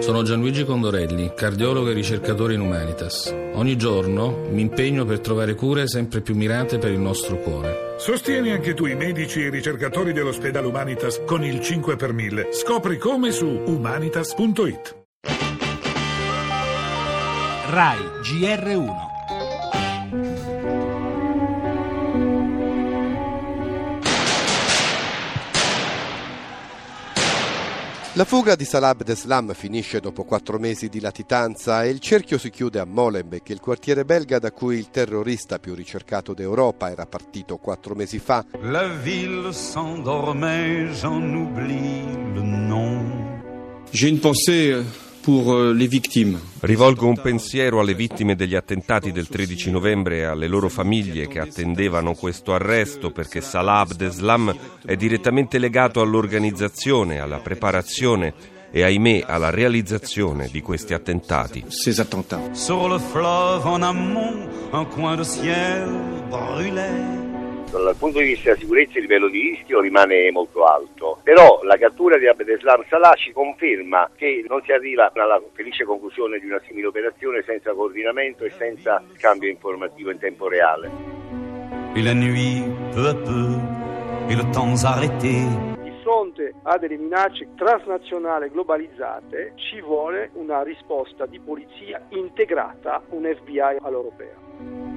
Sono Gianluigi Condorelli, cardiologo e ricercatore in Humanitas. Ogni giorno mi impegno per trovare cure sempre più mirate per il nostro cuore. Sostieni anche tu i medici e i ricercatori dell'ospedale Humanitas con il 5 per 1000. Scopri come su humanitas.it. RAI GR1 La fuga di Salah Abdeslam finisce dopo quattro mesi di latitanza e il cerchio si chiude a Molenbeek, il quartiere belga da cui il terrorista più ricercato d'Europa era partito quattro mesi fa. La ville s'endormait, j'en oublie le nom. J'ai une pensée victimes. Rivolgo un pensiero alle vittime degli attentati del 13 novembre e alle loro famiglie che attendevano questo arresto perché Salah Abdeslam è direttamente legato all'organizzazione, alla preparazione e ahimè alla realizzazione di questi attentati. Sur le fleuve en amont, un coin de ciel brûlait. Dal punto di vista della sicurezza il livello di rischio rimane molto alto, però la cattura di Abdeslam Salah ci conferma che non si arriva alla felice conclusione di una simile operazione senza coordinamento e senza scambio informativo in tempo reale. Et la nuit, peu à peu, et le temps arrêté. Di fronte a delle minacce transnazionali globalizzate ci vuole una risposta di polizia integrata, un FBI all'europea.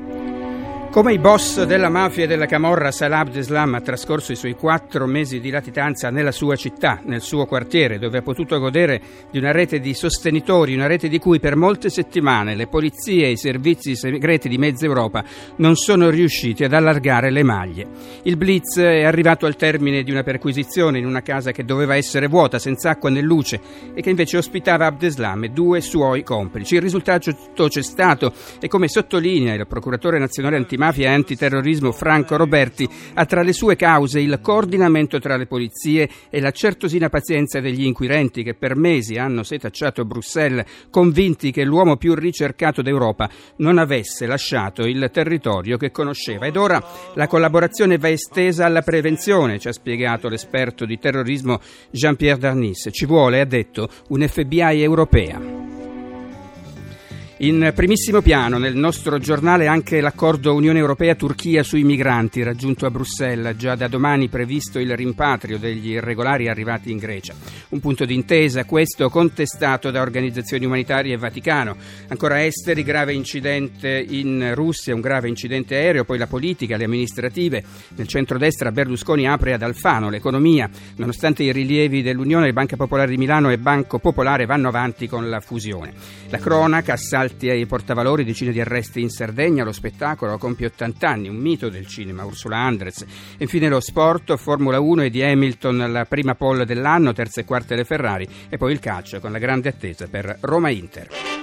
Come i boss della mafia e della camorra, Salah Abdeslam ha trascorso i suoi quattro mesi di latitanza nella sua città, nel suo quartiere, dove ha potuto godere di una rete di sostenitori, una rete di cui per molte settimane le polizie e i servizi segreti di mezza Europa non sono riusciti ad allargare le maglie. Il blitz è arrivato al termine di una perquisizione in una casa che doveva essere vuota, senza acqua né luce, e che invece ospitava Abdeslam e due suoi complici. Il risultato c'è stato e come sottolinea il procuratore nazionale antimafia, antimafia e antiterrorismo Franco Roberti ha tra le sue cause il coordinamento tra le polizie e la certosina pazienza degli inquirenti che per mesi hanno setacciato Bruxelles convinti che l'uomo più ricercato d'Europa non avesse lasciato il territorio che conosceva. Ed ora la collaborazione va estesa alla prevenzione, ci ha spiegato l'esperto di terrorismo Jean-Pierre Darnis. Ci vuole, ha detto, un FBI europea. In primissimo piano nel nostro giornale anche l'accordo Unione Europea-Turchia sui migranti raggiunto a Bruxelles, già da domani previsto il rimpatrio degli irregolari arrivati in Grecia. Un punto d'intesa questo contestato da organizzazioni umanitarie e Vaticano. Ancora esteri, grave incidente in Russia, un grave incidente aereo, poi la politica, le amministrative. Nel centrodestra Berlusconi apre ad Alfano l'economia. Nonostante i rilievi dell'Unione, Banca Popolare di Milano e Banco Popolare vanno avanti con la fusione. La cronaca, assalti ai portavalori, decine di arresti in Sardegna, lo spettacolo compie 80 anni, un mito del cinema, Ursula Andres. Infine lo sport, Formula 1 e di Hamilton la prima pole dell'anno, terze e quarte le Ferrari e poi il calcio con la grande attesa per Roma-Inter.